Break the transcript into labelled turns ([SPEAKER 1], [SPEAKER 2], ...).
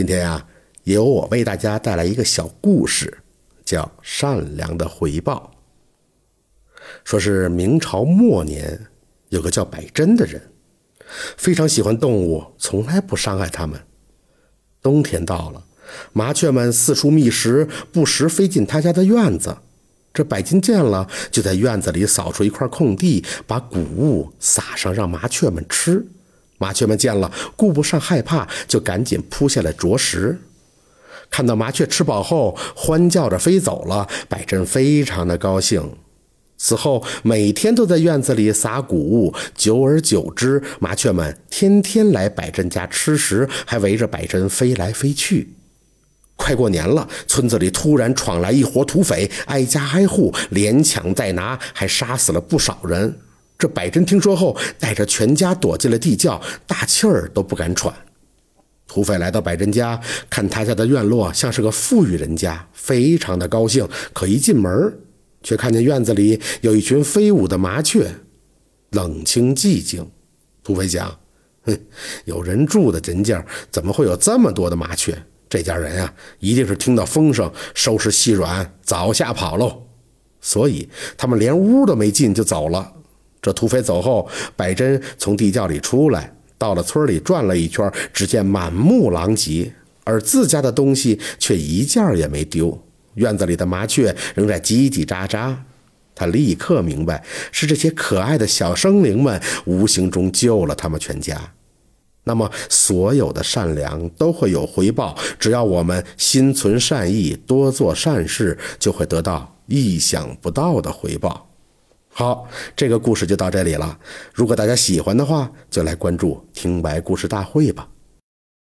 [SPEAKER 1] 今天呀，由我为大家带来一个小故事，叫《善良的回报》。说是明朝末年，有个叫百珍的人，非常喜欢动物，从来不伤害它们。冬天到了，麻雀们四处觅食，不时飞进他家的院子。这百金见了，就在院子里扫出一块空地，把谷物撒上，让麻雀们吃。麻雀们见了，顾不上害怕，就赶紧扑下来啄食。看到麻雀吃饱后，欢叫着飞走了，百珍非常的高兴。此后，每天都在院子里撒谷物，久而久之，麻雀们天天来百珍家吃食，还围着百珍飞来飞去。快过年了，村子里突然闯来一伙土匪，挨家挨户连抢带拿，还杀死了不少人。这百珍听说后，带着全家躲进了地窖，大气儿都不敢喘。土匪来到百珍家，看他家的院落像是个富裕人家，非常的高兴。可一进门，却看见院子里有一群飞舞的麻雀，冷清寂静。土匪想：哼，有人住的人家，怎么会有这么多的麻雀？这家人啊，一定是听到风声，收拾细软，早吓跑喽。所以他们连屋都没进就走了。这土匪走后，百珍从地窖里出来，到了村里转了一圈，只见满目狼藉，而自家的东西却一件也没丢。院子里的麻雀仍在叽叽喳喳。他立刻明白，是这些可爱的小生灵们无形中救了他们全家。那么，所有的善良都会有回报。只要我们心存善意，多做善事，就会得到意想不到的回报。好，这个故事就到这里了。如果大家喜欢的话，就来关注“听白故事大会”吧。